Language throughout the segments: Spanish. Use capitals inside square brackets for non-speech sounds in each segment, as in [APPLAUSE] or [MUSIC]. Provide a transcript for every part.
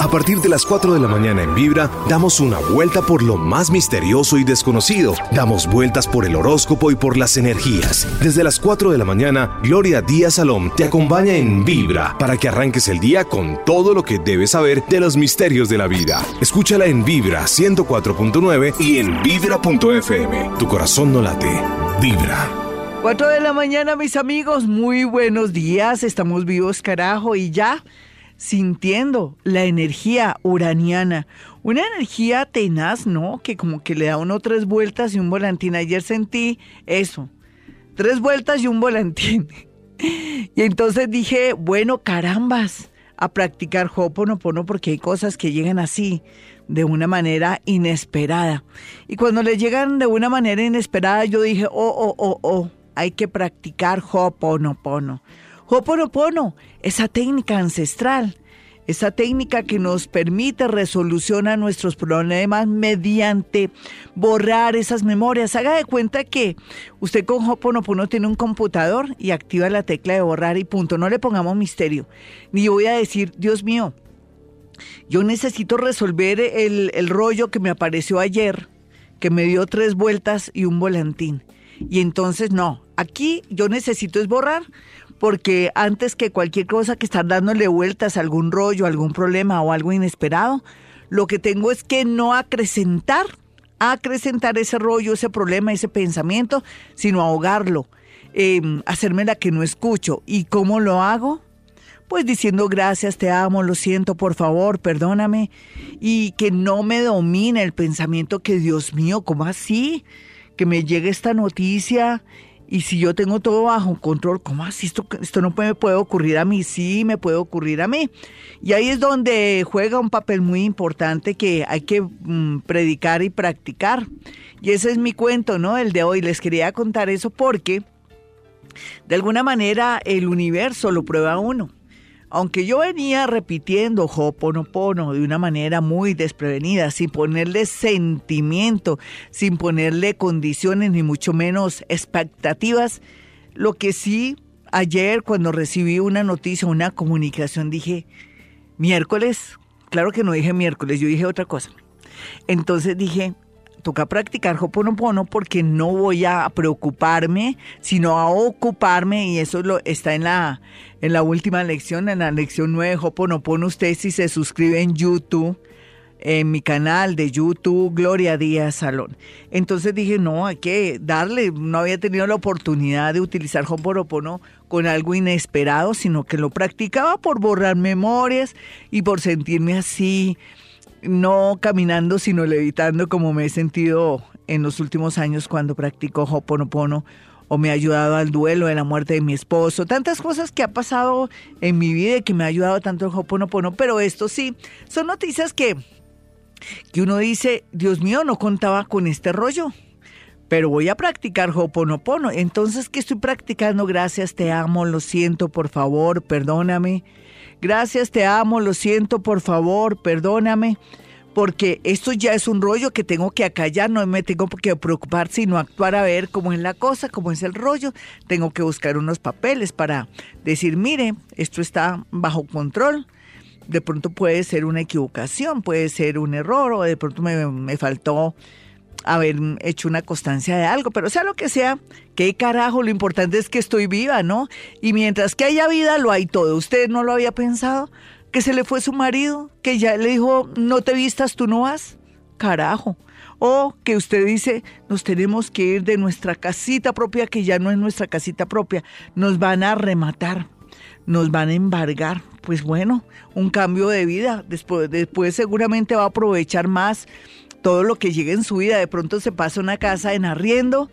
A partir de las 4 de la mañana en Vibra, damos una vuelta por lo más misterioso y desconocido. Damos vueltas por el horóscopo y por las energías. Desde las 4 de la mañana, Gloria Díaz Salom te acompaña en Vibra para que arranques el día con todo lo que debes saber de los misterios de la vida. Escúchala en Vibra 104.9 y en Vibra.fm. Tu corazón no late. Vibra. 4 de la mañana, mis amigos, muy buenos días. Estamos vivos, carajo, y ya sintiendo la energía uraniana. Una energía tenaz, ¿no? Que como que le da uno tres vueltas y un volantín. Ayer sentí eso. Tres vueltas y un volantín. [LAUGHS] Y entonces dije, bueno, carambas, a practicar Hoponopono porque hay cosas que llegan así, de una manera inesperada. Y cuando le llegan de una manera inesperada, yo dije, oh, oh, oh, oh, hay que practicar Hoponopono. Hoponopono, esa técnica ancestral, esa técnica que nos permite resolucionar nuestros problemas mediante borrar esas memorias. Haga de cuenta que usted con Hoponopono tiene un computador y activa la tecla de borrar y punto. No le pongamos misterio. Ni voy a decir, Dios mío, yo necesito resolver el, el rollo que me apareció ayer, que me dio tres vueltas y un volantín. Y entonces no, aquí yo necesito es borrar porque antes que cualquier cosa que estar dándole vueltas, algún rollo, algún problema o algo inesperado, lo que tengo es que no acrecentar, acrecentar ese rollo, ese problema, ese pensamiento, sino ahogarlo, em, hacerme la que no escucho. ¿Y cómo lo hago? Pues diciendo gracias, te amo, lo siento, por favor, perdóname. Y que no me domine el pensamiento que, Dios mío, ¿cómo así? Que me llegue esta noticia y si yo tengo todo bajo control, ¿cómo así? Esto, esto no me puede ocurrir a mí, sí me puede ocurrir a mí. Y ahí es donde juega un papel muy importante que hay que mm, predicar y practicar. Y ese es mi cuento, ¿no? El de hoy. Les quería contar eso porque de alguna manera el universo lo prueba uno. Aunque yo venía repitiendo Hoponopono de una manera muy desprevenida, sin ponerle sentimiento, sin ponerle condiciones ni mucho menos expectativas, lo que sí ayer cuando recibí una noticia, una comunicación, dije, miércoles, claro que no dije miércoles, yo dije otra cosa. Entonces dije, toca practicar Hoponopono porque no voy a preocuparme, sino a ocuparme y eso lo, está en la, última lección, en la lección 9 Hoponopono. Usted si se suscribe en YouTube, en mi canal de YouTube, Gloria Díaz Salón. Entonces dije, no, hay que darle, no había tenido la oportunidad de utilizar Hoponopono con algo inesperado, sino que lo practicaba por borrar memorias y por sentirme así no caminando, sino levitando como me he sentido en los últimos años cuando practico Hoponopono o me ha ayudado al duelo de la muerte de mi esposo, tantas cosas que ha pasado en mi vida y que me ha ayudado tanto el Hoponopono, pero esto sí, son noticias que, que uno dice, Dios mío, no contaba con este rollo, pero voy a practicar Hoponopono. Entonces, ¿qué estoy practicando? Gracias, te amo, lo siento, por favor, perdóname. Gracias, te amo, lo siento, por favor, perdóname, porque esto ya es un rollo que tengo que acallar, no me tengo que preocupar, sino actuar a ver cómo es la cosa, cómo es el rollo. Tengo que buscar unos papeles para decir, mire, esto está bajo control. De pronto puede ser una equivocación, puede ser un error, o de pronto me, me faltó haber hecho una constancia de algo, pero sea lo que sea, qué carajo, lo importante es que estoy viva, ¿no? Y mientras que haya vida, lo hay todo. ¿Usted no lo había pensado? Que se le fue su marido, que ya le dijo, no te vistas, tú no vas. Carajo. O que usted dice, nos tenemos que ir de nuestra casita propia, que ya no es nuestra casita propia, nos van a rematar, nos van a embargar. Pues bueno, un cambio de vida. Después, después seguramente va a aprovechar más todo lo que llegue en su vida. De pronto se pasa una casa en arriendo,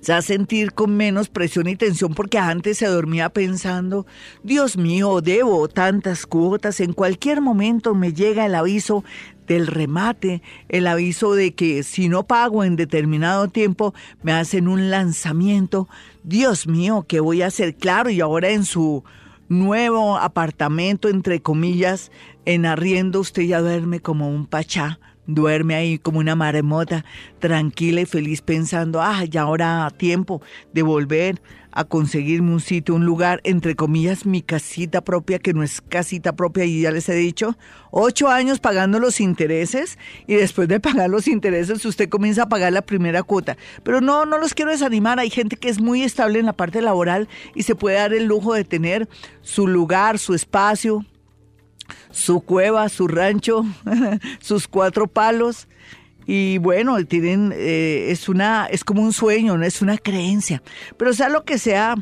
se va a sentir con menos presión y tensión porque antes se dormía pensando, Dios mío, debo tantas cuotas, en cualquier momento me llega el aviso del remate, el aviso de que si no pago en determinado tiempo me hacen un lanzamiento. Dios mío, ¿qué voy a hacer? Claro, y ahora en su nuevo apartamento, entre comillas, en arriendo, usted ya duerme como un pachá duerme ahí como una maremota, tranquila y feliz pensando, ah, ya ahora tiempo de volver a conseguirme un sitio, un lugar, entre comillas, mi casita propia, que no es casita propia, y ya les he dicho, ocho años pagando los intereses, y después de pagar los intereses, usted comienza a pagar la primera cuota. Pero no, no los quiero desanimar, hay gente que es muy estable en la parte laboral y se puede dar el lujo de tener su lugar, su espacio, su cueva, su rancho, [LAUGHS] sus cuatro palos y bueno, tienen, eh, es una, es como un sueño, no es una creencia. Pero sea lo que sea,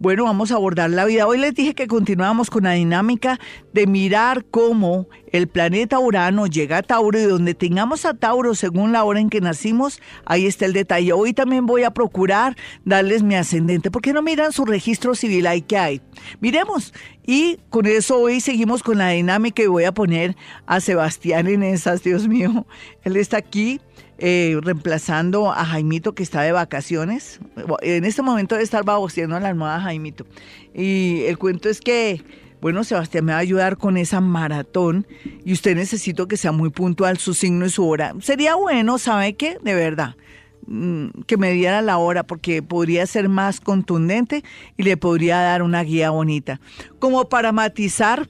bueno, vamos a abordar la vida. Hoy les dije que continuamos con la dinámica de mirar cómo el planeta Urano llega a Tauro y donde tengamos a Tauro según la hora en que nacimos, ahí está el detalle. Hoy también voy a procurar darles mi ascendente. ¿Por qué no miran su registro civil ahí que hay? Miremos. Y con eso hoy seguimos con la dinámica y voy a poner a Sebastián en esas, Dios mío. Él está aquí eh, reemplazando a Jaimito que está de vacaciones. En este momento debe estar baboseando la almohada Jaimito. Y el cuento es que, bueno, Sebastián me va a ayudar con esa maratón y usted necesito que sea muy puntual su signo y su hora. Sería bueno, ¿sabe qué? De verdad mm, que me diera la hora porque podría ser más contundente y le podría dar una guía bonita. Como para matizar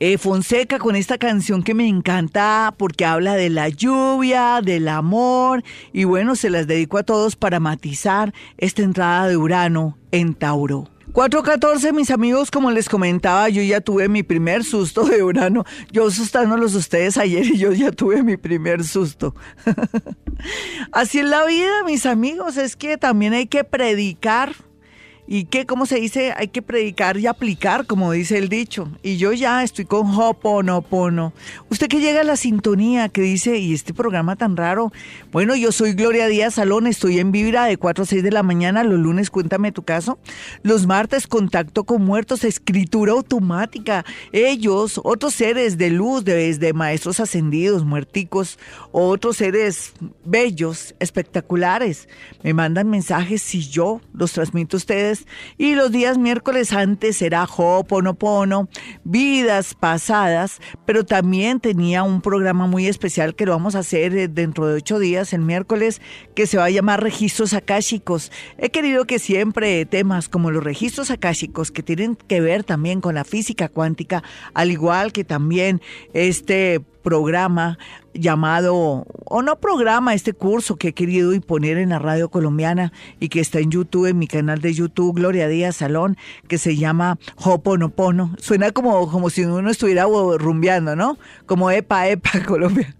eh, Fonseca con esta canción que me encanta porque habla de la lluvia, del amor y bueno, se las dedico a todos para matizar esta entrada de Urano en Tauro. 414, mis amigos, como les comentaba, yo ya tuve mi primer susto de Urano. Yo asustándolos ustedes ayer y yo ya tuve mi primer susto. [LAUGHS] Así es la vida, mis amigos, es que también hay que predicar y que, como se dice, hay que predicar y aplicar, como dice el dicho. Y yo ya estoy con Hoponopono. Usted que llega a la sintonía, que dice, y este programa tan raro. Bueno, yo soy Gloria Díaz Salón, estoy en Vibra de 4 a 6 de la mañana. Los lunes, cuéntame tu caso. Los martes, contacto con muertos, escritura automática. Ellos, otros seres de luz, desde maestros ascendidos, muerticos, otros seres bellos, espectaculares, me mandan mensajes si yo los transmito a ustedes y los días miércoles antes era Ho'oponopono, vidas pasadas, pero también tenía un programa muy especial que lo vamos a hacer eh, dentro de ocho días, el miércoles, que se va a llamar Registros Akáshicos. He querido que siempre temas como los registros akáshicos, que tienen que ver también con la física cuántica, al igual que también este programa llamado, o no programa, este curso que he querido imponer en la radio colombiana y que está en YouTube, en mi canal de YouTube, Gloria Díaz Salón, que se llama Hoponopono. Suena como, como si uno estuviera rumbeando, ¿no? Como Epa, Epa, [LAUGHS] Colombia.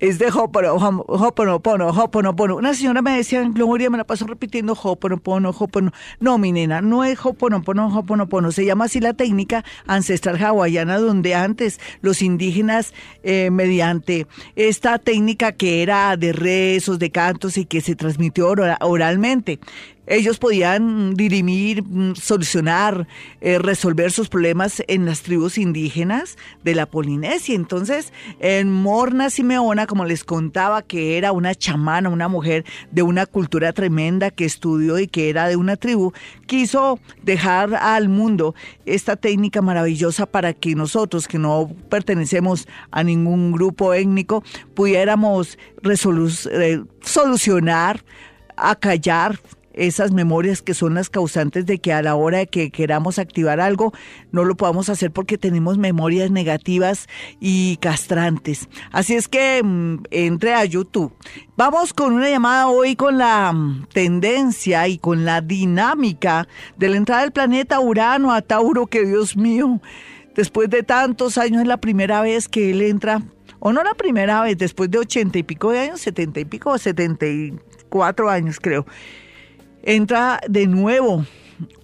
Es de Hoponopono, Hoponopono, Hoponopono. Una señora me decía, Gloria, me la paso repitiendo Hoponopono, Hoponopono. No, mi nena, no es Hoponopono, Hoponopono. Se llama así la técnica ancestral hawaiana donde antes los indígenas, eh, mediante esta técnica que era de rezos, de cantos y que se transmitió oralmente. Ellos podían dirimir, mm, solucionar, eh, resolver sus problemas en las tribus indígenas de la Polinesia. Entonces, en Morna Simeona, como les contaba, que era una chamana, una mujer de una cultura tremenda que estudió y que era de una tribu, quiso dejar al mundo esta técnica maravillosa para que nosotros, que no pertenecemos a ningún grupo étnico, pudiéramos eh, solucionar, acallar, esas memorias que son las causantes de que a la hora de que queramos activar algo no lo podamos hacer porque tenemos memorias negativas y castrantes. Así es que mm, entre a YouTube. Vamos con una llamada hoy con la mm, tendencia y con la dinámica de la entrada del planeta Urano a Tauro, que Dios mío, después de tantos años es la primera vez que él entra o no la primera vez, después de ochenta y pico de años, setenta y pico, setenta y cuatro años creo, entra de nuevo.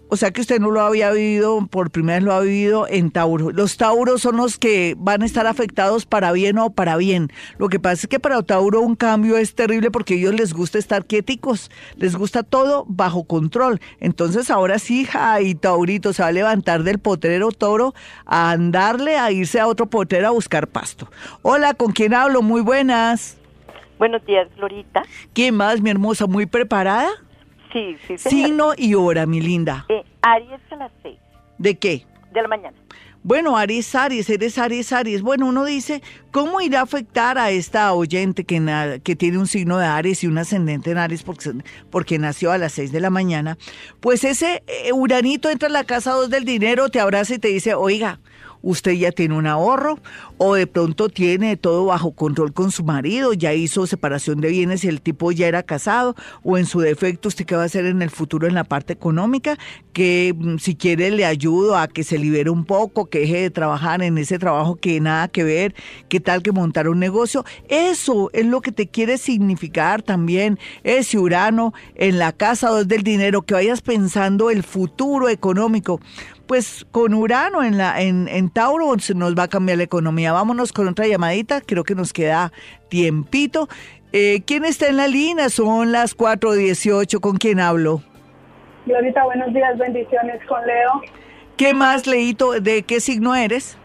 O sea que usted no lo había vivido, por primera vez lo ha vivido en Tauro. Los Tauros son los que van a estar afectados para bien o para bien. Lo que pasa es que para Tauro un cambio es terrible porque a ellos les gusta estar quieticos, les gusta todo bajo control. Entonces ahora sí, y Taurito se va a levantar del potrero toro a andarle, a irse a otro potrero a buscar pasto. Hola, ¿con quién hablo? Muy buenas. Buenos días, Florita. ¿Quién más, mi hermosa? ¿Muy preparada? Sí, sí, Signo y hora, mi linda. Eh, Aries a las seis. ¿De qué? De la mañana. Bueno, Aries, Aries, eres Aries, Aries. Bueno, uno dice, ¿cómo irá a afectar a esta oyente que, que tiene un signo de Aries y un ascendente en Aries porque, porque nació a las 6 de la mañana? Pues ese eh, Uranito entra a la casa 2 del dinero, te abraza y te dice, oiga, usted ya tiene un ahorro o de pronto tiene todo bajo control con su marido, ya hizo separación de bienes y el tipo ya era casado o en su defecto usted qué va a hacer en el futuro en la parte económica, que mm, si quiere le ayudo a que se libere un poco, que deje de trabajar en ese trabajo que nada que ver, qué tal que montar un negocio, eso es lo que te quiere significar también ese Urano en la casa 2 del dinero, que vayas pensando el futuro económico pues con Urano en, la, en, en Tauro se nos va a cambiar la economía. Vámonos con otra llamadita, creo que nos queda tiempito. Eh, ¿Quién está en la línea? Son las 4.18, ¿con quién hablo? Glorita, buenos días, bendiciones con Leo. ¿Qué más, Leito? ¿De qué signo eres?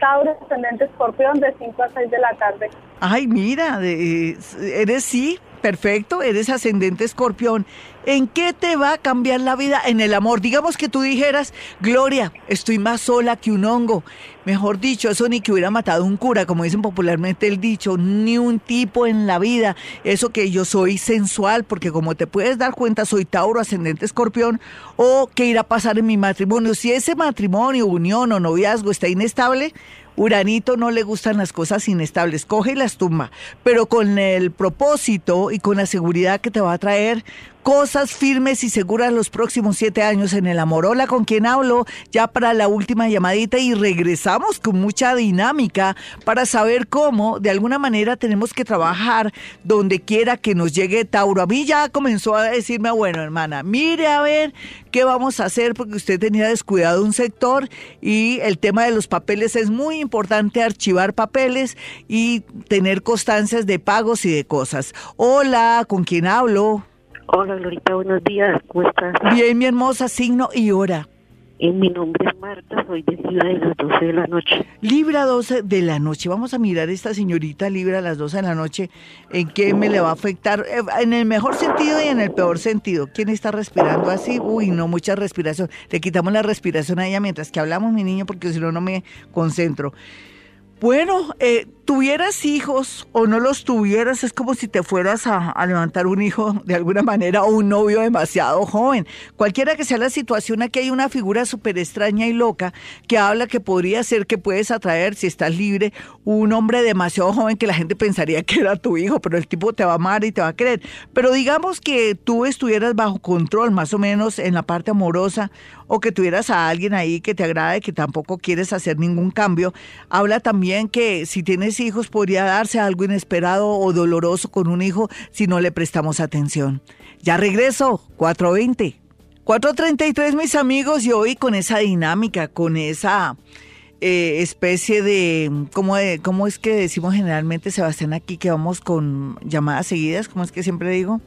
Tauro, ascendente escorpión, de 5 a 6 de la tarde. Ay, mira, eres sí, perfecto, eres ascendente escorpión. ¿En qué te va a cambiar la vida? En el amor. Digamos que tú dijeras, Gloria, estoy más sola que un hongo. Mejor dicho, eso ni que hubiera matado un cura, como dicen popularmente el dicho, ni un tipo en la vida. Eso que yo soy sensual, porque como te puedes dar cuenta, soy Tauro, ascendente escorpión, o qué irá a pasar en mi matrimonio. Si ese matrimonio, unión o noviazgo está inestable, Uranito no le gustan las cosas inestables, coge y las tumba, pero con el propósito y con la seguridad que te va a traer cosas firmes y seguras los próximos siete años en el amor. Hola, ¿con quién hablo? Ya para la última llamadita y regresamos con mucha dinámica para saber cómo de alguna manera tenemos que trabajar donde quiera que nos llegue Tauro. A mí ya comenzó a decirme, bueno, hermana, mire a ver qué vamos a hacer porque usted tenía descuidado un sector y el tema de los papeles es muy importante, archivar papeles y tener constancias de pagos y de cosas. Hola, ¿con quién hablo? Hola, Glorita, buenos días. ¿Cómo estás? Bien, mi hermosa, signo y hora. En eh, mi nombre es Marta, soy de Libra de las 12 de la noche. Libra 12 de la noche. Vamos a mirar esta señorita Libra a las 12 de la noche. ¿En qué me le va a afectar? Eh, en el mejor sentido y en el peor sentido. ¿Quién está respirando así? Uy, no, mucha respiración. Le quitamos la respiración a ella mientras que hablamos, mi niño, porque si no, no me concentro. Bueno, eh, tuvieras hijos o no los tuvieras, es como si te fueras a, levantar un hijo de alguna manera o un novio demasiado joven. Cualquiera que sea la situación, aquí hay una figura súper extraña y loca que habla que podría ser que puedes atraer, si estás libre, un hombre demasiado joven que la gente pensaría que era tu hijo, pero el tipo te va a amar y te va a querer. Pero digamos que tú estuvieras bajo control, más o menos en la parte amorosa, o que tuvieras a alguien ahí que te agrade, que tampoco quieres hacer ningún cambio. Habla también que si tienes hijos podría darse algo inesperado o doloroso con un hijo si no le prestamos atención. Ya regreso, 420. 433 mis amigos y hoy con esa dinámica, con esa eh, especie de ¿cómo, de, ¿cómo es que decimos generalmente Sebastián aquí que vamos con llamadas seguidas? ¿Cómo es que siempre digo?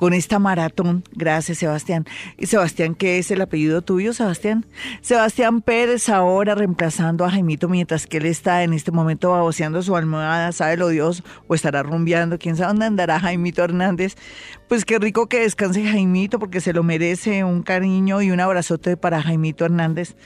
con esta maratón. Gracias, Sebastián. ¿Y Sebastián qué es el apellido tuyo, Sebastián? Sebastián Pérez ahora reemplazando a Jaimito mientras que él está en este momento baboseando su almohada, sabe lo Dios, o estará rumbeando, quién sabe dónde andará Jaimito Hernández. Pues qué rico que descanse Jaimito porque se lo merece un cariño y un abrazote para Jaimito Hernández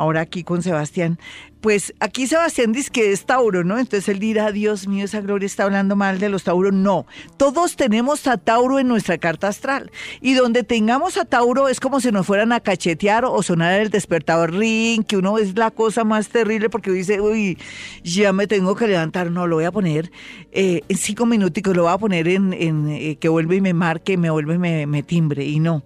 ahora aquí con Sebastián pues aquí Sebastián dice que es Tauro, ¿no? Entonces él dirá, Dios mío, esa Gloria está hablando mal de los Tauros. No, todos tenemos a Tauro en nuestra carta astral. Y donde tengamos a Tauro es como si nos fueran a cachetear o sonar el despertador ring, que uno es la cosa más terrible porque dice, uy, ya me tengo que levantar. No, lo voy a poner eh, en cinco minutos, lo voy a poner en, eh, que vuelve y me marque, me vuelve y me, me timbre. Y no,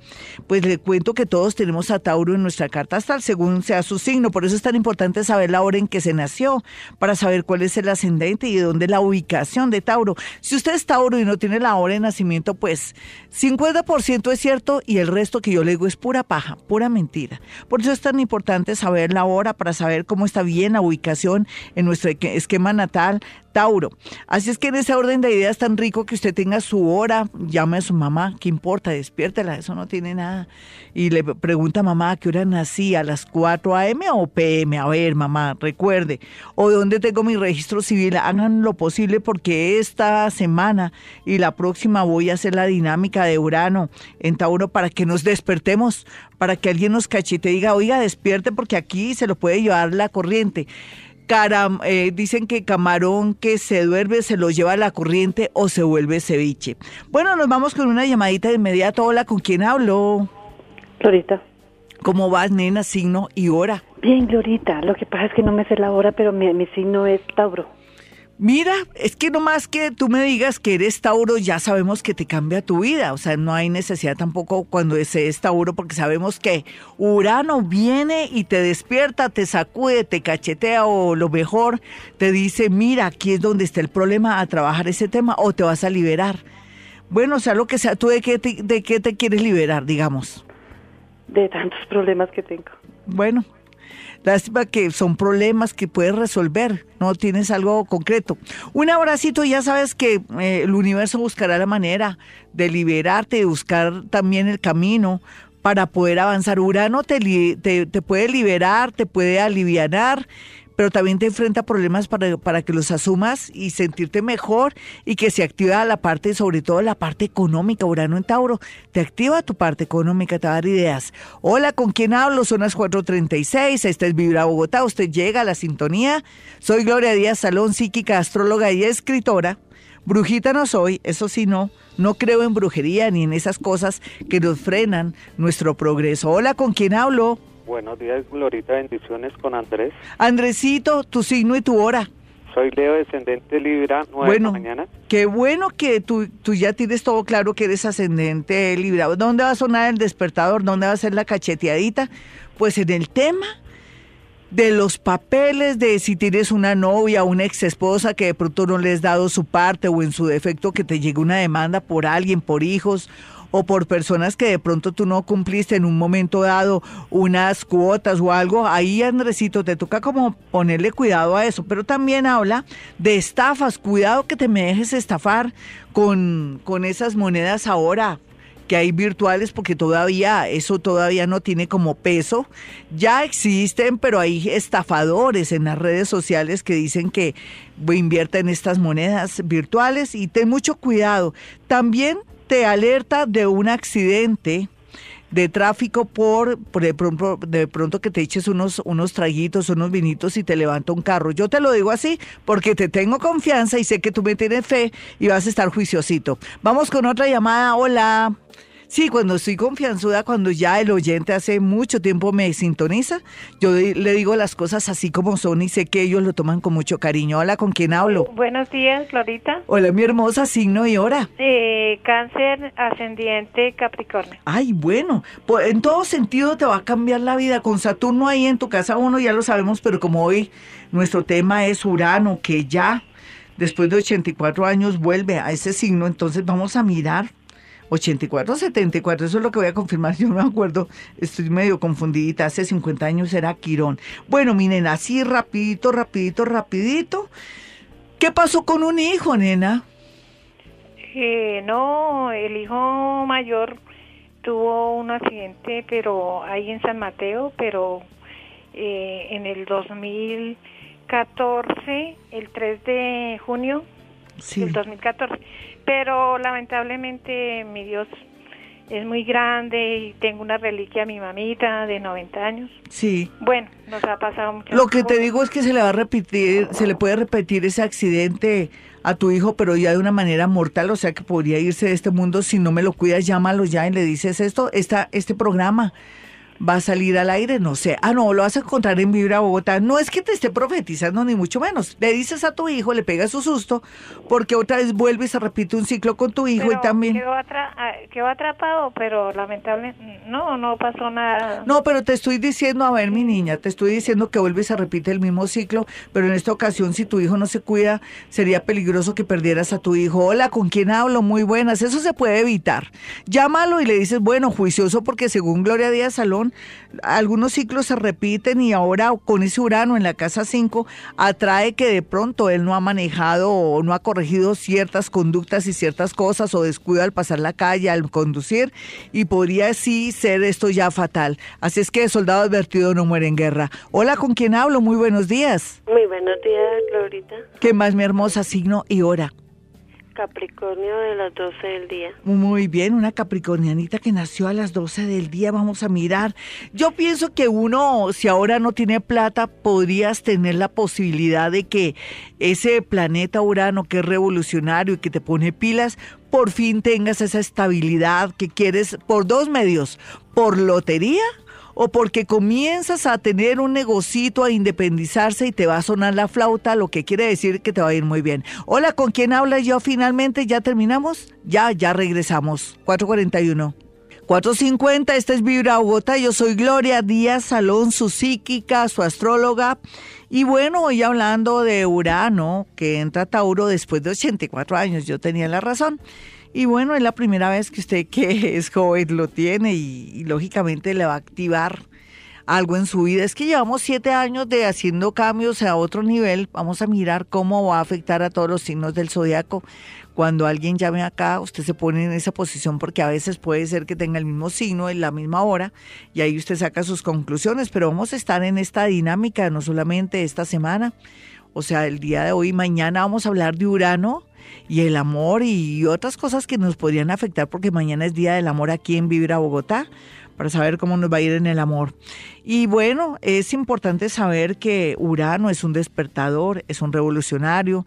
pues le cuento que todos tenemos a Tauro en nuestra carta astral, según sea su signo. Por eso es tan importante saber la hora en que se nació, para saber cuál es el ascendente y de dónde la ubicación de Tauro. Si usted es Tauro y no tiene la hora de nacimiento, pues 50% es cierto y el resto que yo le digo es pura paja, pura mentira. Por eso es tan importante saber la hora para saber cómo está bien la ubicación en nuestro esquema natal Tauro. Así es que en ese orden de ideas tan rico que usted tenga su hora, llame a su mamá, ¿qué importa? Despiértela, eso no tiene nada. Y le pregunta a mamá, ¿a qué hora nací? ¿A las 4 a.m. o p.m.? A ver, mamá, recuerde. ¿O dónde tengo mi registro civil? Hagan lo posible porque esta semana y la próxima voy a hacer la dinámica de Urano en Tauro para que nos despertemos, para que alguien nos cachete y diga, oiga, despierte porque aquí se lo puede llevar la corriente. Eh, dicen que camarón que se duerme se lo lleva la corriente o se vuelve ceviche. Bueno, nos vamos con una llamadita de inmediato. Hola, ¿con quién hablo? Glorita. ¿Cómo vas, nena? Signo y hora. Bien, Glorita. Lo que pasa es que no me sé la hora, pero mi, mi signo es Tauro. Mira, es que nomás que tú me digas que eres Tauro, ya sabemos que te cambia tu vida. O sea, no hay necesidad tampoco cuando ese es Tauro, porque sabemos que Urano viene y te despierta, te sacude, te cachetea o lo mejor, te dice, mira, aquí es donde está el problema a trabajar ese tema o te vas a liberar. Bueno, o sea, lo que sea, ¿tú de qué te, de qué te quieres liberar, digamos? De tantos problemas que tengo. Bueno, Lástima que son problemas que puedes resolver, no tienes algo concreto. Un abracito, ya sabes que eh, el universo buscará la manera de liberarte, de buscar también el camino para poder avanzar. Urano te, te, te puede liberar, te puede alivianar pero también te enfrenta problemas para, para que los asumas y sentirte mejor y que se activa la parte, sobre todo la parte económica. Urano en Tauro, te activa tu parte económica, te va a dar ideas. Hola, ¿con quién hablo? Son las 4.36, esta es Vibra Bogotá, usted llega a la sintonía. Soy Gloria Díaz Salón, psíquica, astróloga y escritora. Brujita no soy, eso sí no, no creo en brujería ni en esas cosas que nos frenan nuestro progreso. Hola, ¿con quién hablo? Buenos días, Glorita. Bendiciones con Andrés. Andresito, tu signo y tu hora. Soy Leo, descendente Libra, 9 bueno, de la mañana. Qué bueno que tú, tú ya tienes todo claro que eres ascendente Libra. ¿Dónde va a sonar el despertador? ¿Dónde va a ser la cacheteadita? Pues en el tema de los papeles de si tienes una novia o una ex esposa que de pronto no le has dado su parte o en su defecto que te llegue una demanda por alguien, por hijos o por personas que de pronto tú no cumpliste en un momento dado unas cuotas o algo, ahí Andresito te toca como ponerle cuidado a eso, pero también habla de estafas, cuidado que te me dejes estafar con, con esas monedas ahora que hay virtuales porque todavía eso todavía no tiene como peso. Ya existen, pero hay estafadores en las redes sociales que dicen que invierte en estas monedas virtuales y ten mucho cuidado. También te alerta de un accidente de tráfico por, por de, pronto, de pronto que te eches unos, unos traguitos, unos vinitos y te levanta un carro. Yo te lo digo así porque te tengo confianza y sé que tú me tienes fe y vas a estar juiciosito. Vamos con otra llamada. Hola. Sí, cuando estoy confianzuda, cuando ya el oyente hace mucho tiempo me sintoniza, yo le digo las cosas así como son y sé que ellos lo toman con mucho cariño. Hola, ¿con quién hablo? Buenos días, Florita. Hola, mi hermosa, signo y hora. Eh, cáncer ascendiente Capricornio. Ay, bueno, pues en todo sentido te va a cambiar la vida. Con Saturno ahí en tu casa uno ya lo sabemos, pero como hoy nuestro tema es Urano, que ya después de 84 años vuelve a ese signo, entonces vamos a mirar 84, 74, eso es lo que voy a confirmar, [LAUGHS] yo no me acuerdo, estoy medio confundidita, hace 50 años era Quirón. Bueno, mi nena, así rapidito, rapidito, rapidito. ¿Qué pasó con un hijo, nena? Eh, no, el hijo mayor tuvo un accidente, pero ahí en San Mateo, pero eh, en el 2014, el 3 de junio Sí. del 2014. Pero lamentablemente mi Dios es muy grande y tengo una reliquia a mi mamita de 90 años. Sí. Bueno, nos ha pasado mucho. Lo que te digo es que se le va a repetir, se le puede repetir ese accidente a tu hijo, pero ya de una manera mortal, o sea que podría irse de este mundo si no me lo cuidas, llámalo ya y le dices esto, esta, este programa va a salir al aire, no sé. Ah, no, lo vas a encontrar en Vibra Bogotá. No es que te esté profetizando, ni mucho menos. Le dices a tu hijo, le pegas su susto, porque otra vez vuelve y se repite un ciclo con tu hijo y también... Quedó, atra ah, quedó atrapado, pero lamentablemente no, no pasó nada. No, pero te estoy diciendo, a ver, mi niña, te estoy diciendo que vuelve y se repite el mismo ciclo, pero en esta ocasión, si tu hijo no se cuida, sería peligroso que perdieras a tu hijo. Hola, ¿con quién hablo? Muy buenas. Eso se puede evitar. Llámalo y le dices, bueno, juicioso, porque según Gloria Díaz Salón, Algunos ciclos se repiten y ahora con ese Urano en la casa 5 atrae que de pronto él no ha manejado o no ha corregido ciertas conductas y ciertas cosas o descuido al pasar la calle, al conducir y podría sí ser esto ya fatal. Así es que soldado advertido no muere en guerra. Hola, ¿con quién hablo? Muy buenos días. Muy buenos días, Glorita. ¿Qué más, mi hermosa signo y hora? Capricornio de las 12 del día. Muy bien, una capricornianita que nació a las 12 del día, vamos a mirar. Yo pienso que uno, si ahora no tiene plata, podrías tener la posibilidad de que ese planeta Urano que es revolucionario y que te pone pilas, por fin tengas esa estabilidad que quieres por dos medios, por lotería o porque comienzas a tener un negocito, a independizarse y te va a sonar la flauta, lo que quiere decir que te va a ir muy bien. Hola, ¿con quién hablas yo finalmente? ¿Ya terminamos? Ya, ya regresamos. 441. 450, este es Vibra Bogotá, yo soy Gloria Díaz Salón, su psíquica, su astróloga. Y bueno, hoy hablando de Urano, que entra Tauro después de 84 años, yo tenía la razón. Y bueno, es la primera vez que usted que es joven lo tiene y, lógicamente le va a activar algo en su vida. Es que llevamos siete años de haciendo cambios a otro nivel. Vamos a mirar cómo va a afectar a todos los signos del zodiaco. Cuando alguien llame acá, usted se pone en esa posición porque a veces puede ser que tenga el mismo signo en la misma hora y ahí usted saca sus conclusiones. Pero vamos a estar en esta dinámica, no solamente esta semana, o sea, el día de hoy, mañana vamos a hablar de Urano y el amor y otras cosas que nos podrían afectar porque mañana es Día del Amor aquí en Vibra Bogotá para saber cómo nos va a ir en el amor. Y bueno, es importante saber que Urano es un despertador, es un revolucionario,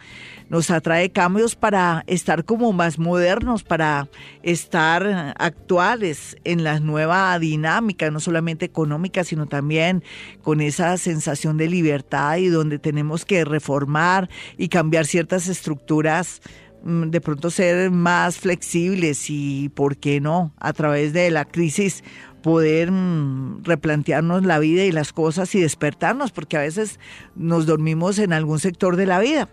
nos atrae cambios para estar como más modernos, para estar actuales en la nueva dinámica, no solamente económica, sino también con esa sensación de libertad y donde tenemos que reformar y cambiar ciertas estructuras mm, de pronto ser más flexibles y, ¿por qué no?, a través de la crisis poder mm, replantearnos la vida y las cosas y despertarnos, porque a veces nos dormimos en algún sector de la vida.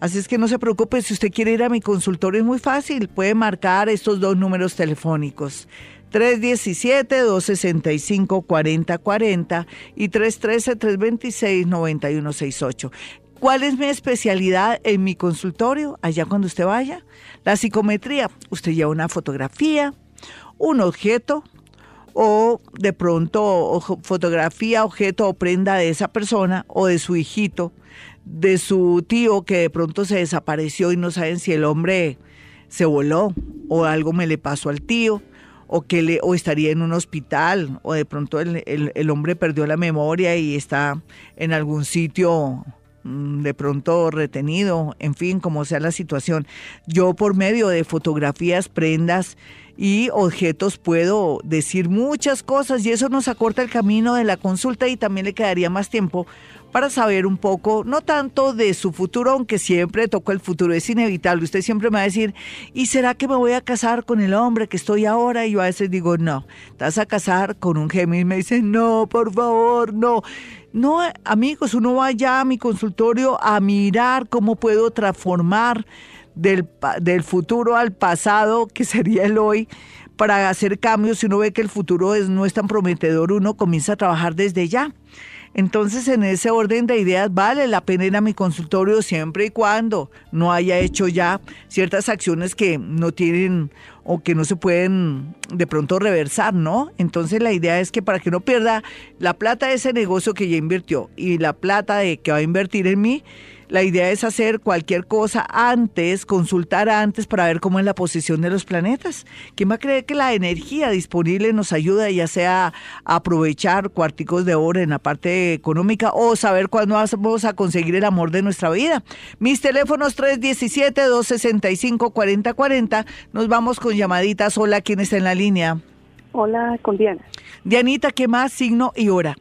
Así es que no se preocupe, si usted quiere ir a mi consultorio es muy fácil, puede marcar estos dos números telefónicos. 317-265-4040 y 313-326-9168. ¿Cuál es mi especialidad en mi consultorio? Allá cuando usted vaya. La psicometría. Usted lleva una fotografía, un objeto, o de pronto fotografía, objeto o prenda de esa persona o de su hijito, de su tío que de pronto se desapareció y no saben si el hombre se voló o algo me le pasó al tío o que le o estaría en un hospital o de pronto el, el hombre perdió la memoria y está en algún sitio de pronto retenido, en fin, como sea la situación. Yo por medio de fotografías, prendas, y objetos puedo decir muchas cosas y eso nos acorta el camino de la consulta y también le quedaría más tiempo para saber un poco, no tanto de su futuro, aunque siempre toco el futuro, es inevitable. Usted siempre me va a decir, ¿y será que me voy a casar con el hombre que estoy ahora? Y yo a veces digo, no, te vas a casar con un Géminis. Me dice, no, por favor, no. No, amigos, uno va allá a mi consultorio a mirar cómo puedo transformar del, del futuro al pasado, que sería el hoy, para hacer cambios. Si uno ve que el futuro es, no es tan prometedor, uno comienza a trabajar desde ya. Entonces, en ese orden de ideas, vale la pena ir a mi consultorio siempre y cuando no haya hecho ya ciertas acciones que no tienen o que no se pueden de pronto reversar, ¿no? Entonces, la idea es que para que no pierda la plata de ese negocio que ya invirtió y la plata de que va a invertir en mí, la idea es hacer cualquier cosa antes, consultar antes para ver cómo es la posición de los planetas. ¿Quién va a creer que la energía disponible nos ayuda ya sea a aprovechar cuarticos de oro en la parte económica o saber cuándo vamos a conseguir el amor de nuestra vida? Mis teléfonos 317-265-4040. Nos vamos con llamaditas. Hola, ¿quién está en la línea? Hola, con Diana. Dianita, ¿qué más? Signo y hora.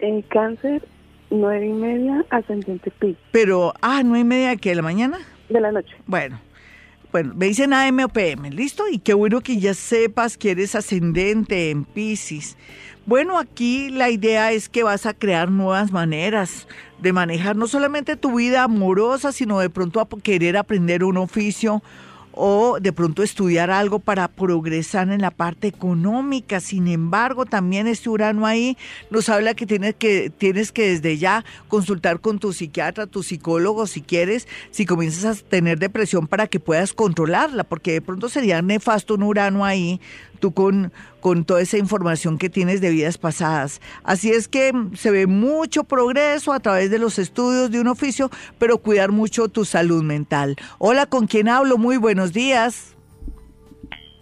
En cáncer Nueve y media, ascendente Pi. Pero, ah, nueve y media, ¿qué? ¿De la mañana? De la noche. Bueno, bueno, me dicen AM o PM, ¿listo? Y qué bueno que ya sepas que eres ascendente en Pisces. Bueno, aquí la idea es que vas a crear nuevas maneras de manejar no solamente tu vida amorosa, sino de pronto a querer aprender un oficio o de pronto estudiar algo para progresar en la parte económica. Sin embargo, también este Urano ahí nos habla que tienes que, tienes que desde ya consultar con tu psiquiatra, tu psicólogo, si quieres, si comienzas a tener depresión para que puedas controlarla, porque de pronto sería nefasto un Urano ahí tú con, con toda esa información que tienes de vidas pasadas. Así es que se ve mucho progreso a través de los estudios de un oficio, pero cuidar mucho tu salud mental. Hola, ¿con quién hablo? Muy buenos días.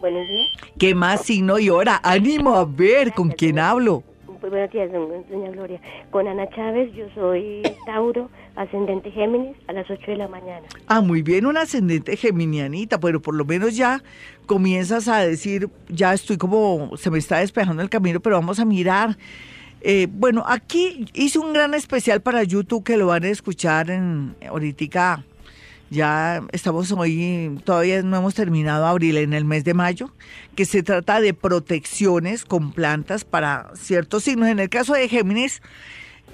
Buenos días. ¿Qué más signo y hora? Ánimo a ver con quién hablo. Pues, buenos días, doña Gloria. Con Ana Chávez, yo soy Tauro, ascendente Géminis, a las 8 de la mañana. Ah, muy bien, un ascendente geminianita, pero por lo menos ya comienzas a decir, ya estoy como, se me está despejando el camino, pero vamos a mirar. Eh, bueno, aquí hice un gran especial para YouTube que lo van a escuchar en ahorita ya estamos hoy, todavía no hemos terminado abril en el mes de mayo, que se trata de protecciones con plantas para ciertos signos. En el caso de Géminis,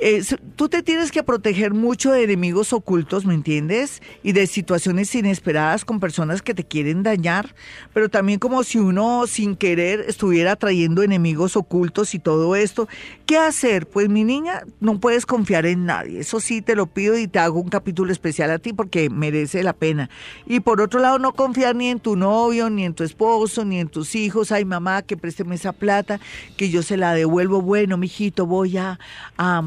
eh, tú te tienes que proteger mucho de enemigos ocultos, ¿me entiendes? Y de situaciones inesperadas con personas que te quieren dañar, pero también como si uno sin querer estuviera trayendo enemigos ocultos y todo esto. ¿Qué hacer? Pues mi niña, no puedes confiar en nadie. Eso sí te lo pido y te hago un capítulo especial a ti porque merece la pena. Y por otro lado, no confiar ni en tu novio, ni en tu esposo, ni en tus hijos. Ay, mamá, que présteme esa plata, que yo se la devuelvo. Bueno, mijito, voy a a,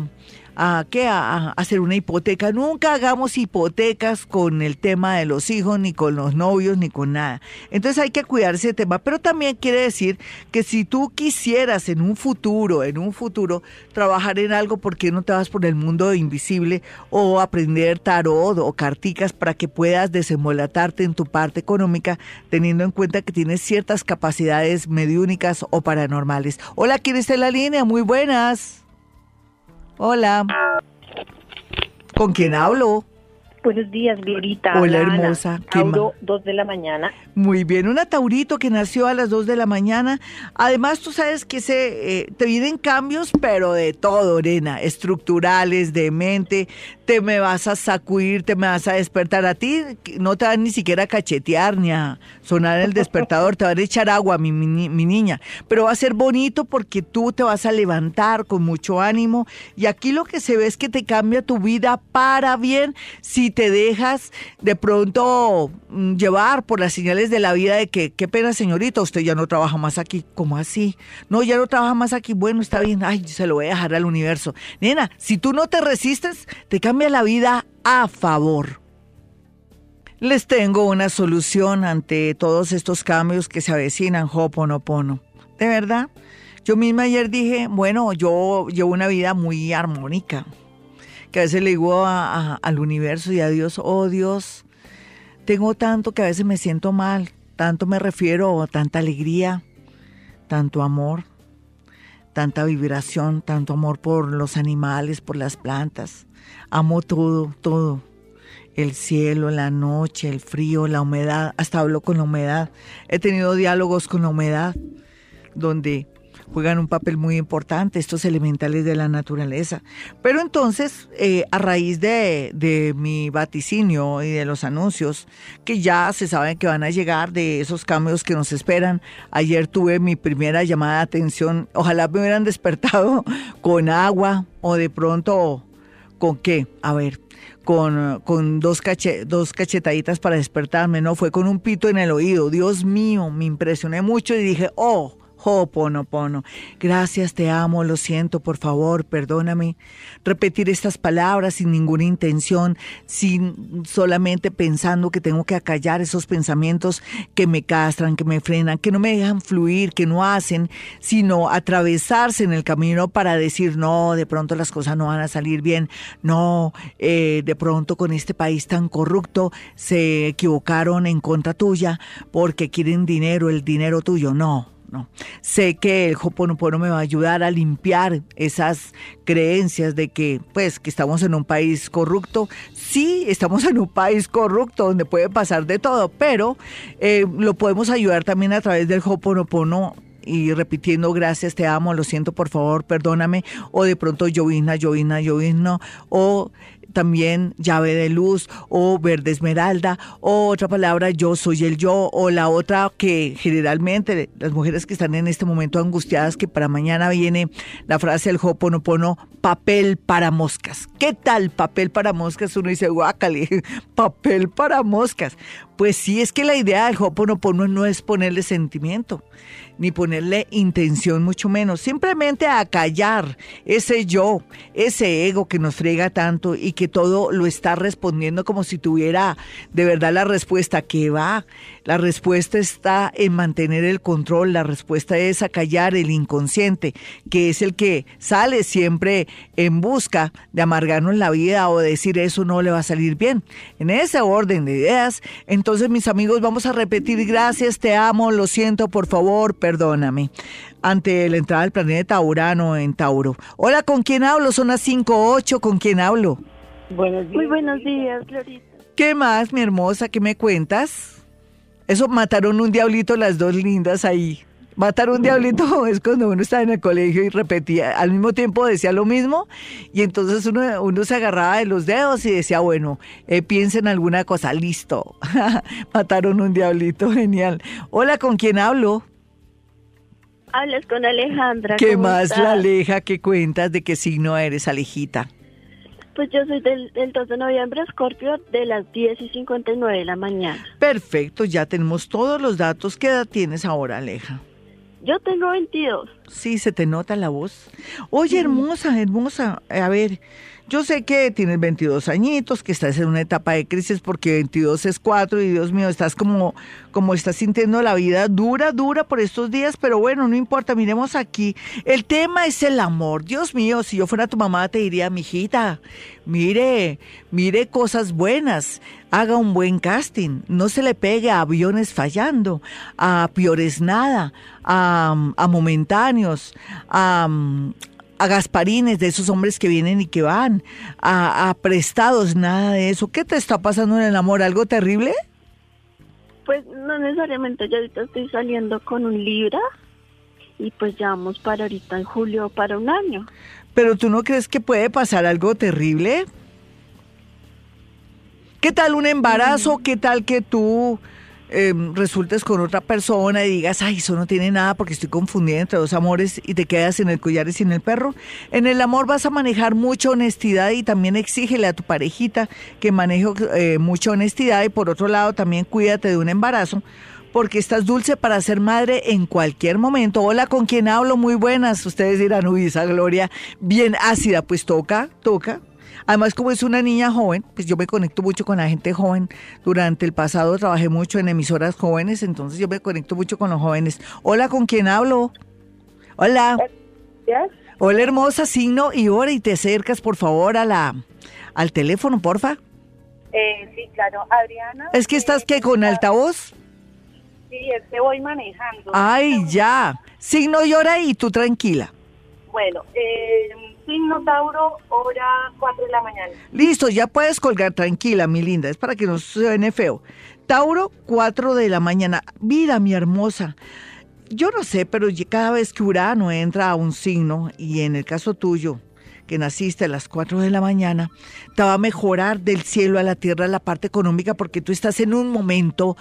¿qué? A, hacer una hipoteca. Nunca hagamos hipotecas con el tema de los hijos, ni con los novios, ni con nada. Entonces hay que cuidar ese tema. Pero también quiere decir que si tú quisieras en un futuro, en un futuro, trabajar en algo, ¿por qué no te vas por el mundo invisible o aprender tarot o carticas para que puedas desembolatarte en tu parte económica, teniendo en cuenta que tienes ciertas capacidades mediúnicas o paranormales? Hola, ¿quién está en la línea? Muy buenas. Hola. ¿Con quién hablo? Buenos días, Glorita. Hola, hermosa. Tauro, dos de la mañana. Muy bien, una Taurito que nació a las dos de la mañana. Además, tú sabes que se, eh, te vienen cambios, pero de todo, Orena. Estructurales, de mente. Te me vas a sacudir, te me vas a despertar. A ti no te van ni siquiera a cachetear ni a sonar el despertador. te van a echar agua, mi, mi, niña. Pero va a ser bonito porque tú te vas a levantar con mucho ánimo. Y aquí lo que se ve es que te cambia tu vida para bien si te dejas de pronto mm, llevar por las señales de la vida de que, qué pena señorita, usted ya no trabaja más aquí. ¿Cómo así? No, ya no trabaja más aquí. Bueno, está bien. Ay, se lo voy a dejar al universo. Nena, si tú no te resistes, te cambia la vida a favor. Les tengo una solución ante todos estos cambios que se avecinan, Hoponopono. De verdad, yo misma ayer dije, bueno, yo llevo una vida muy armónica, que a veces le digo al universo y a Dios, oh Dios, tengo tanto que a veces me siento mal, tanto me refiero a tanta alegría, tanto amor, tanta vibración, tanto amor por los animales, por las plantas. Amo todo, todo. El cielo, la noche, el frío, la humedad. Hasta hablo con la humedad. He tenido diálogos con la humedad, donde juegan un papel muy importante, estos elementales de la naturaleza. Pero entonces, eh, a raíz de, de, mi vaticinio y de los anuncios que ya se saben que van a llegar, de esos cambios que nos esperan, ayer tuve mi primera llamada de atención, ojalá me hubieran despertado con agua o de pronto, ¿con qué? A ver, con, con dos, cache, dos cachetaditas para despertarme, no, fue con un pito en el oído, Dios mío, me impresioné mucho y dije, oh, Ho'oponopono. Gracias, te amo, lo siento, por favor, perdóname. Repetir estas palabras sin ninguna intención, sin solamente pensando que tengo que acallar esos pensamientos que me castran, que me frenan, que no me dejan fluir, que no hacen, sino atravesarse en el camino para decir, no, de pronto las cosas no van a salir bien, no, eh, de pronto con este país tan corrupto se equivocaron en contra tuya porque quieren dinero, el dinero tuyo, no no. Sé que el Hoponopono me va a ayudar a limpiar esas creencias de que, pues, que estamos en un país corrupto. Sí, estamos en un país corrupto donde puede pasar de todo, pero eh, lo podemos ayudar también a través del Hoponopono y repitiendo gracias, te amo, lo siento, por favor, perdóname, o de pronto llovina, llovina, llovina, o también llave de luz o verde esmeralda o otra palabra yo soy el yo o la otra que generalmente las mujeres que están en este momento angustiadas que para mañana viene la frase del Hoponopono papel para moscas. ¿Qué tal papel para moscas? Uno dice, guácale, [LAUGHS] papel para moscas. Pues sí, es que la idea del Hoponopono no es ponerle sentimiento ni ponerle intención mucho menos, simplemente a callar ese yo, ese ego que nos frega tanto y que todo lo está respondiendo como si tuviera de verdad la respuesta que va. La respuesta está en mantener el control, la respuesta es a callar el inconsciente, que es el que sale siempre en busca de amargarnos la vida o decir eso no le va a salir bien. En ese orden de ideas, entonces mis amigos vamos a repetir gracias, te amo, lo siento, por favor, perdóname, ante la entrada del planeta Urano en Tauro. Hola, ¿con quién hablo? Son las 5.8, ¿con quién hablo? Buenos días. Muy buenos días, Florita. ¿Qué más, mi hermosa? ¿Qué me cuentas? Eso mataron un diablito las dos lindas ahí. Matar un diablito [LAUGHS] es cuando uno está en el colegio y repetía, al mismo tiempo decía lo mismo y entonces uno, uno se agarraba de los dedos y decía, bueno, eh, piensa en alguna cosa, listo. [LAUGHS] Mataron un diablito, [LAUGHS] genial. Hola, ¿con quién hablo? Hablas con Alejandra. ¿Qué ¿cómo más estás? la Aleja? ¿Qué cuentas? ¿De qué signo eres, Alejita? Pues yo soy del, del 2 de noviembre, Scorpio, de las 10 y 59 de la mañana. Perfecto, ya tenemos todos los datos. ¿Qué edad tienes ahora, Aleja? Yo tengo 22. Sí, se te nota la voz. Oye, hermosa, hermosa. A ver, yo sé que tienes 22 añitos, que estás en una etapa de crisis porque 22 es 4 y Dios mío, estás como, como estás sintiendo la vida dura, dura por estos días, pero bueno, no importa, miremos aquí. El tema es el amor. Dios mío, si yo fuera tu mamá te diría, mijita, mire, mire cosas buenas, haga un buen casting, no se le pegue a aviones fallando, a piores nada, a, a momentáneos, a, a gasparines de esos hombres que vienen y que van, a, a prestados, nada de eso. ¿Qué te está pasando en el amor? ¿Algo terrible? Pues no necesariamente, yo ahorita estoy saliendo con un Libra y pues ya vamos para ahorita en julio para un año. ¿Pero tú no crees que puede pasar algo terrible? ¿Qué tal un embarazo? ¿Qué tal que tú eh, resultes con otra persona y digas, ay, eso no tiene nada porque estoy confundida entre dos amores y te quedas en el collar y sin el perro? En el amor vas a manejar mucha honestidad y también exígele a tu parejita que maneje eh, mucha honestidad y por otro lado también cuídate de un embarazo porque estás dulce para ser madre en cualquier momento. Hola, ¿con quién hablo? Muy buenas. Ustedes dirán, uy, esa Gloria bien ácida. Pues toca, toca. Además, como es una niña joven, pues yo me conecto mucho con la gente joven. Durante el pasado trabajé mucho en emisoras jóvenes, entonces yo me conecto mucho con los jóvenes. Hola, ¿con quién hablo? Hola. Hola, hermosa, signo y hora y te acercas, por favor, a la al teléfono, porfa. Eh, sí, claro, Adriana. Es que estás que con altavoz. Sí, es que voy manejando. Ay, ya. Signo y hora y tú tranquila. Bueno, eh, signo Tauro, hora 4 de la mañana. Listo, ya puedes colgar tranquila, mi linda. Es para que no suene feo. Tauro, 4 de la mañana. Mira, mi hermosa. Yo no sé, pero cada vez que Urano entra a un signo, y en el caso tuyo, que naciste a las 4 de la mañana, te va a mejorar del cielo a la tierra la parte económica porque tú estás en un momento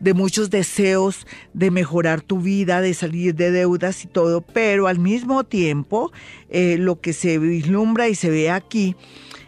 de muchos deseos de mejorar tu vida, de salir de deudas y todo, pero al mismo tiempo eh, lo que se vislumbra y se ve aquí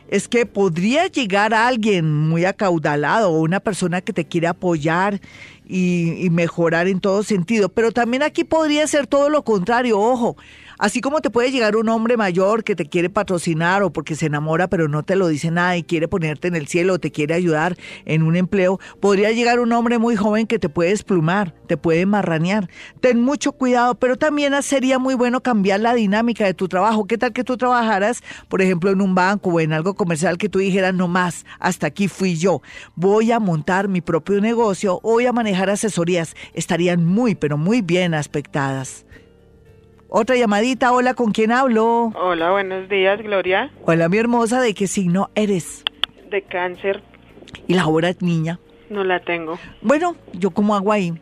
es que podría llegar alguien muy acaudalado o una persona que te quiere apoyar y, y mejorar en todo sentido, pero también aquí podría ser todo lo contrario, ojo. Así como te puede llegar un hombre mayor que te quiere patrocinar o porque se enamora pero no te lo dice nada y quiere ponerte en el cielo o te quiere ayudar en un empleo, podría llegar un hombre muy joven que te puede desplumar, te puede marranear. Ten mucho cuidado, pero también sería muy bueno cambiar la dinámica de tu trabajo. ¿Qué tal que tú trabajaras, por ejemplo, en un banco o en algo comercial que tú dijeras, no más, hasta aquí fui yo, voy a montar mi propio negocio, voy a manejar asesorías? Estarían muy, pero muy bien aspectadas. Otra llamadita, hola, ¿con quién hablo? Hola, buenos días, Gloria. Hola, mi hermosa, ¿de qué signo eres? De cáncer, ¿Y la hora niña? no la tengo. Bueno, yo como hago ahí.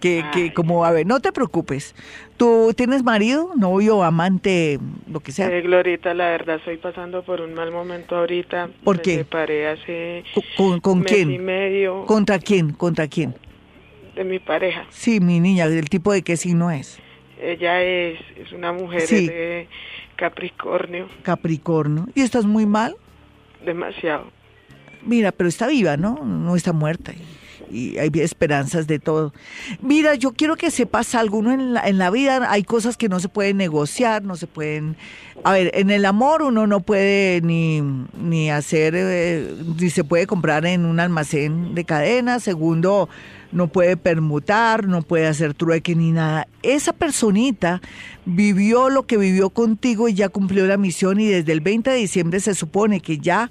Que, que como, a ver, no te preocupes. ¿Tú tienes marido, novio, amante, lo que sea? Eh, Glorita, la verdad estoy pasando por un mal momento ahorita. ¿Por Me qué? separé hace ¿Con, con mes quién? y medio ¿Contra quién? ¿Contra quién? de mi pareja. Sí, mi niña, ¿del tipo de qué signo es? Ella es, es una mujer Sí. de Capricornio, Capricornio. ¿Y estás muy mal? demasiado. Mira, pero está viva, ¿no? No está muerta. Y, y hay esperanzas de todo. Mira, yo quiero que sepas algo. Uno en la, en la vida hay cosas que no se pueden negociar, no se pueden... A ver, en el amor uno no puede ni, ni hacer, eh, ni se puede comprar en un almacén de cadena. Segundo, no puede permutar, no puede hacer trueque ni nada. Esa personita vivió lo que vivió contigo y ya cumplió la misión y desde el 20 de diciembre se supone que ya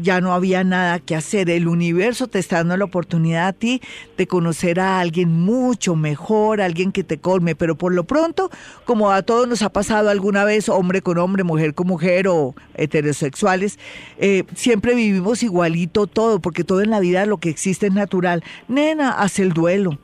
ya no había nada que hacer. El universo te está dando la oportunidad a ti de conocer a alguien mucho mejor, alguien que te colme, pero por lo pronto, como a todos nos ha pasado alguna vez, hombre con hombre, mujer con mujer o heterosexuales, eh, siempre vivimos igualito todo, porque todo en la vida lo que existe es natural. Nena, haz el duelo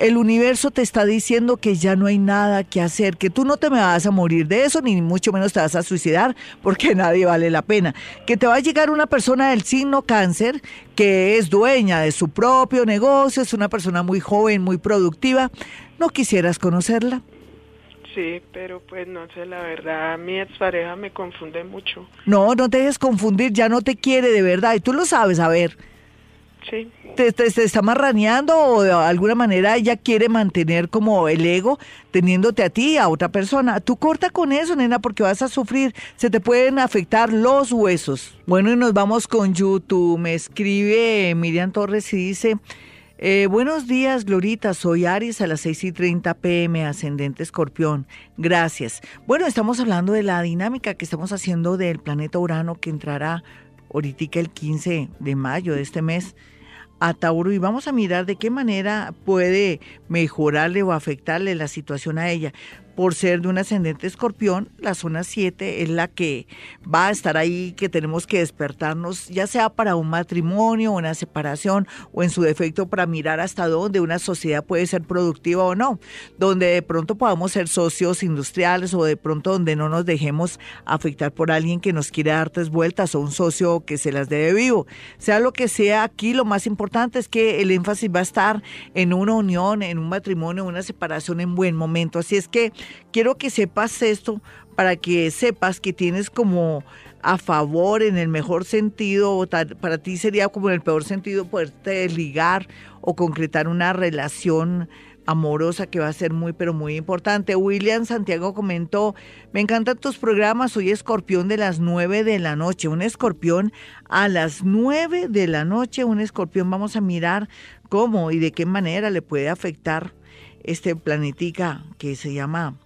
el universo te está diciendo que ya no hay nada que hacer, que tú no te me vas a morir de eso, ni mucho menos te vas a suicidar, [LAUGHS] porque nadie vale la pena. Que te va a llegar una persona del signo cáncer que es dueña de su propio negocio, es una persona muy joven, muy productiva. ¿No quisieras conocerla? Sí, pero pues no sé, la verdad, mi expareja me confunde mucho. No, no te dejes confundir, ya no te quiere de verdad, y tú lo sabes, a ver. Te, te- te está marraneando o de alguna manera ella quiere mantener como el ego teniéndote a ti a otra persona. Tú corta con eso, nena, porque vas a sufrir. Se te pueden afectar los huesos. Bueno, y nos vamos con YouTube. Me escribe Miriam Torres y dice... eh, buenos días, Glorita. Soy Aries a las 6 y 30 pm, ascendente escorpión. Gracias. Bueno, estamos hablando de la dinámica que estamos haciendo del planeta Urano que entrará ahorita el 15 de mayo de este mes a Tauro y vamos a mirar de qué manera puede mejorarle o afectarle la situación a ella. Por ser de un ascendente escorpión, la zona 7 es la que va a estar ahí, que tenemos que despertarnos, ya sea para un matrimonio, una separación o en su defecto para mirar hasta dónde una sociedad puede ser productiva o no, donde de pronto podamos ser socios industriales o de pronto donde no nos dejemos afectar por alguien que nos quiere dar tres vueltas o un socio que se las debe vivo. Sea lo que sea, aquí lo más importante es que el énfasis va a estar en una unión, en un matrimonio, una separación en buen momento. Así es que quiero que sepas esto para que sepas que tienes como a favor en el mejor sentido, o para ti sería como en el peor sentido poderte ligar o concretar una relación amorosa que va a ser muy pero muy importante. William Santiago comentó, me encantan tus programas, soy escorpión de las 9 de la noche, un escorpión a las 9 de la noche, un escorpión, vamos a mirar cómo y de qué manera le puede afectar este planetica que se llama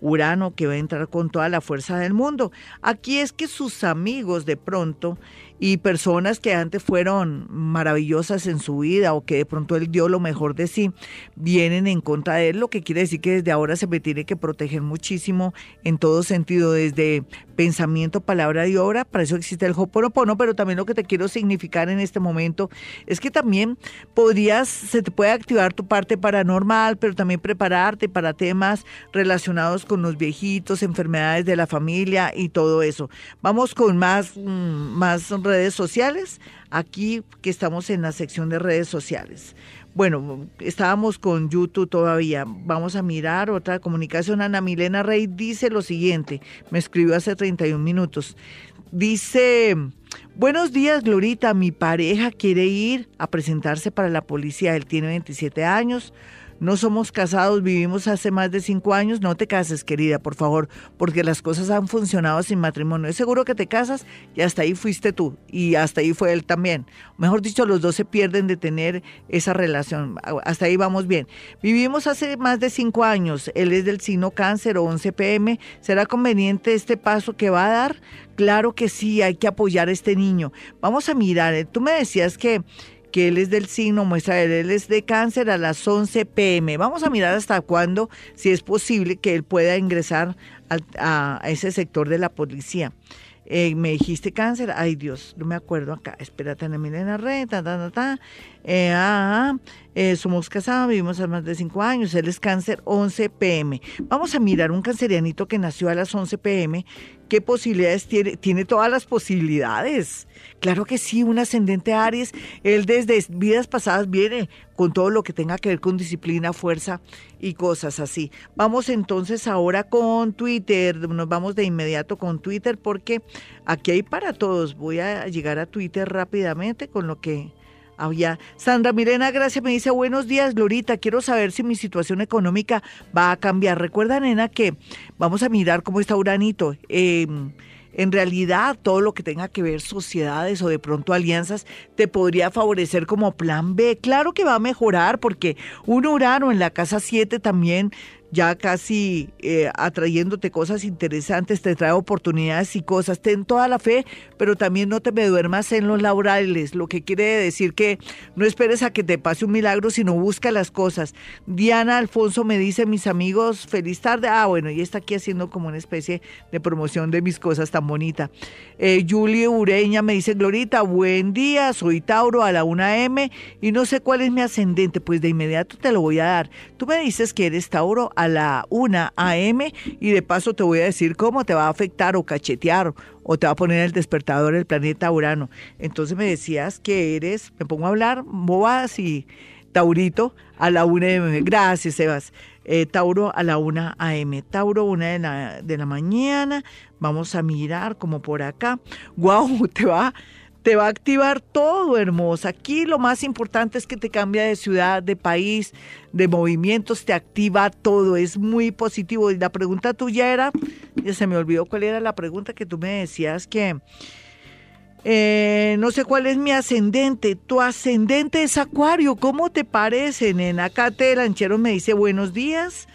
Urano que va a entrar con toda la fuerza del mundo. Aquí es que sus amigos de pronto y personas que antes fueron maravillosas en su vida o que de pronto él dio lo mejor de sí, vienen en contra de él, lo que quiere decir que desde ahora se me tiene que proteger muchísimo en todo sentido, desde pensamiento, palabra y obra, para eso existe el Hoponopono, pero también lo que te quiero significar en este momento es que también podrías, se te puede activar tu parte paranormal, pero también prepararte para temas relacionados con los viejitos, enfermedades de la familia y todo eso. Vamos con más, mm, más redes sociales, aquí que estamos en la sección de redes sociales. Bueno, estábamos con YouTube todavía. Vamos a mirar otra comunicación. Ana Milena Rey dice lo siguiente, me escribió hace 31 minutos. Dice, buenos días Glorita, mi pareja quiere ir a presentarse para la policía, él tiene 27 años, no somos casados, vivimos hace más de cinco años. No te cases, querida, por favor, porque las cosas han funcionado sin matrimonio. Es seguro que te casas y hasta ahí fuiste tú y hasta ahí fue él también. Mejor dicho, los dos se pierden de tener esa relación. Hasta ahí vamos bien. Vivimos hace más de cinco años. Él es del signo cáncer o 11 pm. ¿Será conveniente este paso que va a dar? Claro que sí, hay que apoyar a este niño. Vamos a mirar. eh, Tú me decías que que él es del signo, muestra él, él es de cáncer a las 11 pm. Vamos a mirar hasta cuándo, si es posible, que él pueda ingresar a, ese sector de la policía. Eh, me dijiste cáncer, ay Dios, no me acuerdo acá, espérate, Ana Milena Rey, ta, ta, ta, ta. Eh, ah, ah, eh, somos casados, vivimos hace más de cinco años, él es cáncer 11 pm. Vamos a mirar un cancerianito que nació a las 11 pm, ¿qué posibilidades tiene? Tiene todas las posibilidades. Claro que sí, un ascendente Aries, él desde vidas pasadas viene con todo lo que tenga que ver con disciplina, fuerza y cosas así. Vamos entonces ahora con Twitter, nos vamos de inmediato con Twitter porque aquí hay para todos. Voy a llegar a Twitter rápidamente con lo que había. Sandra Mirena Gracia me dice, buenos días, Glorita, quiero saber si mi situación económica va a cambiar. Recuerda, nena, que vamos a mirar cómo está Uranito. Eh, en realidad todo lo que tenga que ver sociedades o de pronto alianzas te podría favorecer como plan B. Claro que va a mejorar porque un Urano en la casa 7 también ya casi eh, atrayéndote cosas interesantes, te trae oportunidades y cosas. Ten toda la fe, pero también no te me duermas en los laurales, lo que quiere decir que no esperes a que te pase un milagro, sino busca las cosas. Diana Alfonso me dice, mis amigos, feliz tarde. Ah, bueno, y está aquí haciendo como una especie de promoción de mis cosas tan bonita. Eh, Julie Ureña me dice, Glorita, buen día, soy Tauro a la 1M y no sé cuál es mi ascendente, pues de inmediato te lo voy a dar. Tú me dices que eres Tauro a la 1 a.m. y de paso te voy a decir cómo te va a afectar o cachetear o te va a poner el despertador el planeta Urano. Entonces me decías que eres, me pongo a hablar bobadas y Taurito a la 1 a.m. Gracias, Sebas. Eh, Tauro a la 1 a.m. Tauro, 1 de la, de la mañana. Vamos a mirar como por acá. ¡Guau! [LAUGHS] Te va te va a activar todo, hermosa. Aquí lo más importante es que te cambia de ciudad, de país, de movimientos, te activa todo, es muy positivo. Y la pregunta tuya era, ya se me olvidó cuál era la pregunta que tú me decías que... Eh, no sé cuál es mi ascendente. Tu ascendente es Acuario. ¿Cómo te parece, nena? Acá te lanchero me dice buenos días.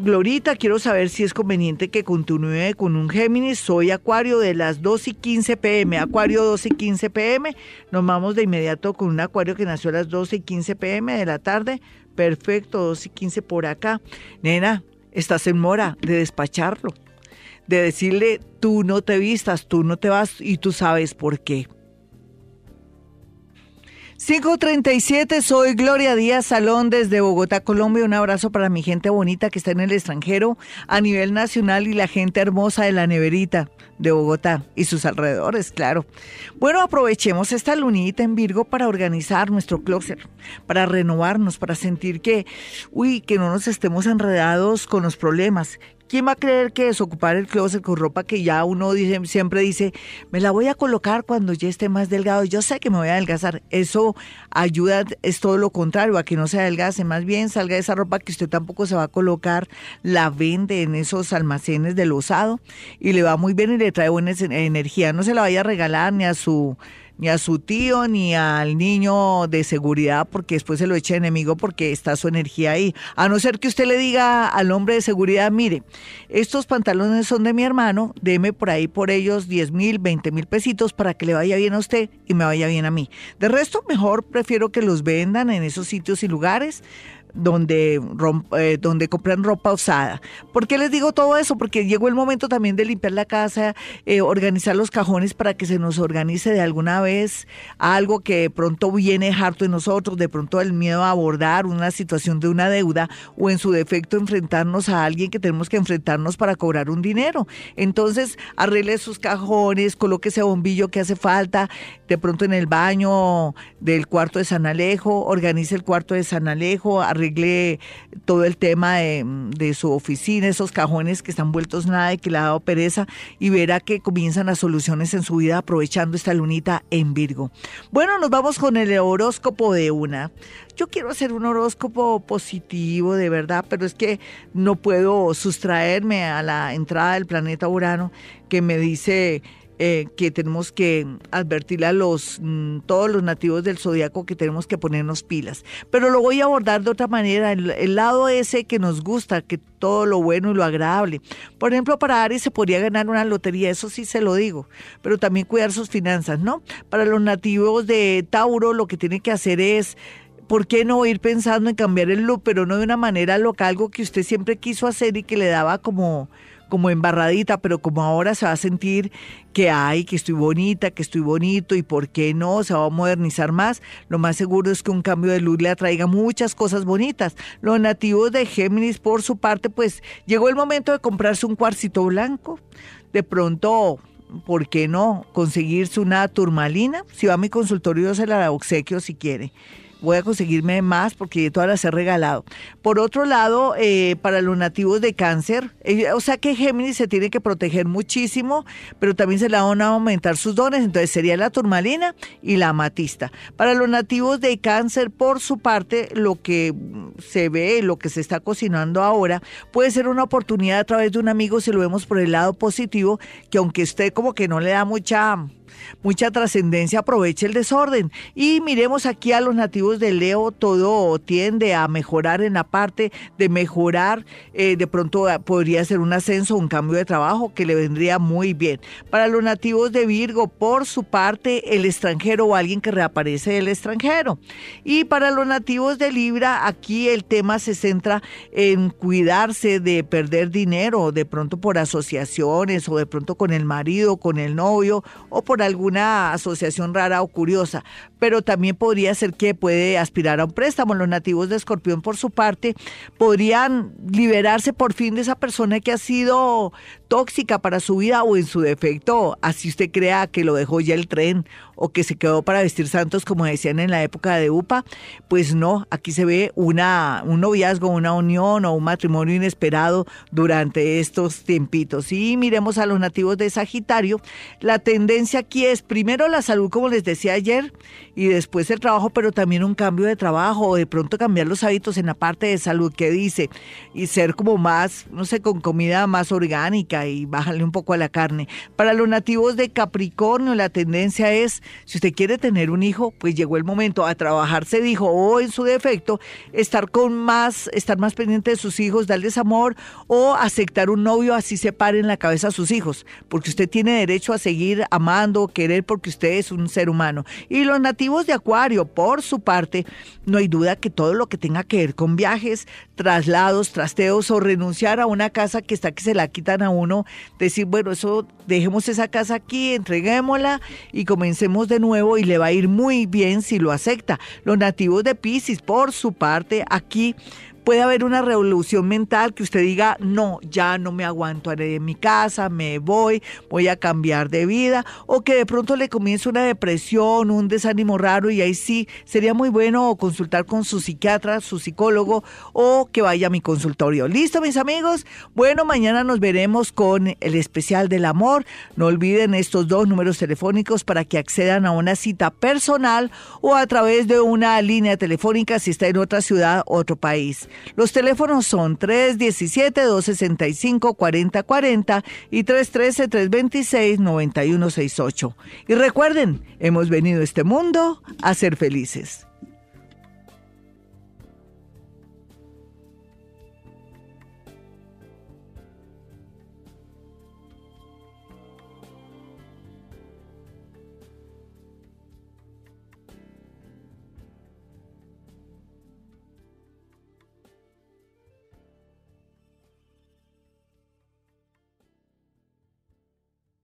Glorita, quiero saber si es conveniente que continúe con un Géminis. Soy Acuario de las 2 y 15 pm. Acuario 2 y 15 pm. Nos vamos de inmediato con un Acuario que nació a las 12 y 15 pm de la tarde. Perfecto, 2 y 15 por acá. Nena, estás en mora de despacharlo. De decirle, tú no te vistas, tú no te vas y tú sabes por qué. 537, soy Gloria Díaz Salón desde Bogotá, Colombia. Un abrazo para mi gente bonita que está en el extranjero, a nivel nacional y la gente hermosa de la neverita de Bogotá y sus alrededores, claro. Bueno, aprovechemos esta lunita en Virgo para organizar nuestro closet, para renovarnos, para sentir que, uy, que no nos estemos enredados con los problemas, ¿Quién va a creer que desocupar el closet con ropa que ya uno dice, siempre dice, me la voy a colocar cuando ya esté más delgado? Yo sé que me voy a adelgazar. Eso ayuda, es todo lo contrario, a que no se adelgace. Más bien salga esa ropa que usted tampoco se va a colocar, la vende en esos almacenes del osado y le va muy bien y le trae buena energía. No se la vaya a regalar ni a su ni a su tío, ni al niño de seguridad, porque después se lo echa enemigo porque está su energía ahí. A no ser que usted le diga al hombre de seguridad, mire, estos pantalones son de mi hermano, deme por ahí por ellos 10 mil, 20 mil pesitos para que le vaya bien a usted y me vaya bien a mí. De resto, mejor prefiero que los vendan en esos sitios y lugares donde, eh, donde compran ropa usada. ¿Por qué les digo todo eso? Porque llegó el momento también de limpiar la casa, eh, organizar los cajones para que se nos organice de alguna vez algo que de pronto viene harto de nosotros, de pronto el miedo a abordar una situación de una deuda o en su defecto enfrentarnos a alguien que tenemos que enfrentarnos para cobrar un dinero. Entonces, arregle sus cajones, coloque ese bombillo que hace falta, de pronto en el baño del cuarto de San Alejo, organice el cuarto de San Alejo, arregle todo el tema de, su oficina, esos cajones que están vueltos nada y que le ha dado pereza y verá que comienzan las soluciones en su vida aprovechando esta lunita en Virgo. Bueno, nos vamos con el horóscopo de una. Yo quiero hacer un horóscopo positivo, de verdad, pero es que no puedo sustraerme a la entrada del planeta Urano que me dice eh, que tenemos que advertirle a los mm, todos los nativos del zodiaco que tenemos que ponernos pilas. Pero lo voy a abordar de otra manera, el, lado ese que nos gusta, que todo lo bueno y lo agradable. Por ejemplo, para Aries se podría ganar una lotería, eso sí se lo digo, pero también cuidar sus finanzas, ¿no? Para los nativos de Tauro lo que tiene que hacer es ¿por qué no ir pensando en cambiar el look, pero no de una manera loca, algo que usted siempre quiso hacer y que le daba como como embarradita, pero como ahora se va a sentir que hay, que estoy bonita, que estoy bonito y por qué no, se va a modernizar más, lo más seguro es que un cambio de luz le atraiga muchas cosas bonitas. Los nativos de Géminis, por su parte, pues llegó el momento de comprarse un cuarcito blanco, de pronto ¿por qué no? Conseguirse una turmalina. Si va a mi consultorio, se la obsequio si quiere voy a conseguirme más porque todas las he regalado. Por otro lado, eh, para los nativos de cáncer, eh, o sea que Géminis se tiene que proteger muchísimo, pero también se le van a aumentar sus dones, entonces sería la turmalina y la amatista. Para los nativos de cáncer, por su parte, lo que se ve, lo que se está cocinando ahora, puede ser una oportunidad a través de un amigo si lo vemos por el lado positivo, que aunque usted como que no le da mucha mucha trascendencia, aproveche el desorden. Y miremos aquí a los nativos de Leo, todo tiende a mejorar en la parte de mejorar, eh, de pronto ah, podría ser un ascenso, un cambio de trabajo que le vendría muy bien. Para los nativos de Virgo, por su parte, el extranjero o alguien que reaparece del extranjero. Y para los nativos de Libra, aquí el tema se centra en cuidarse de perder dinero, de pronto por asociaciones o de pronto con el marido, con el novio o por alguna asociación rara o curiosa, pero también podría ser que puede aspirar a un préstamo. Los nativos de Escorpión, por su parte, podrían liberarse por fin de esa persona que ha sido tóxica para su vida o en su defecto, así usted crea que lo dejó ya el tren o que se quedó para vestir santos como decían en la época de UPA, pues no, aquí se ve una, un noviazgo, una unión o un matrimonio inesperado durante estos tiempitos. Y miremos a los nativos de Sagitario, la tendencia aquí es primero la salud, como les decía ayer, y después el trabajo, pero también un cambio de trabajo o de pronto cambiar los hábitos en la parte de salud que dice y ser como más, no sé, con comida más orgánica y bajarle un poco a la carne. Para los nativos de Capricornio la tendencia es si usted quiere tener un hijo, pues llegó el momento a trabajar, se dijo, o en su defecto, estar con más, estar más pendiente de sus hijos, darles amor o aceptar un novio así se pare en la cabeza a sus hijos, porque usted tiene derecho a seguir amando, querer porque usted es un ser humano. Y los nativos de Acuario, por su parte, no hay duda que todo lo que tenga que ver con viajes, traslados, trasteos o renunciar a una casa que está que se la quitan a decir, bueno, eso dejemos esa casa aquí, entreguémosla y comencemos de nuevo y le va a ir muy bien si lo acepta. Los nativos de Pisces, por su parte, aquí puede haber una revolución mental que usted diga, no, ya no me aguanto en mi casa, me voy, voy a cambiar de vida, o que de pronto le comience una depresión, un desánimo raro y ahí sí sería muy bueno consultar con su psiquiatra, su psicólogo o que vaya a mi consultorio. ¿Listo, mis amigos? Bueno, mañana nos veremos con el especial del amor. No olviden estos dos números telefónicos para que accedan a una cita personal o a través de una línea telefónica si está en otra ciudad, otro país. Los teléfonos son 317-265-4040 y 313-326-9168. Y recuerden, hemos venido a este mundo a ser felices.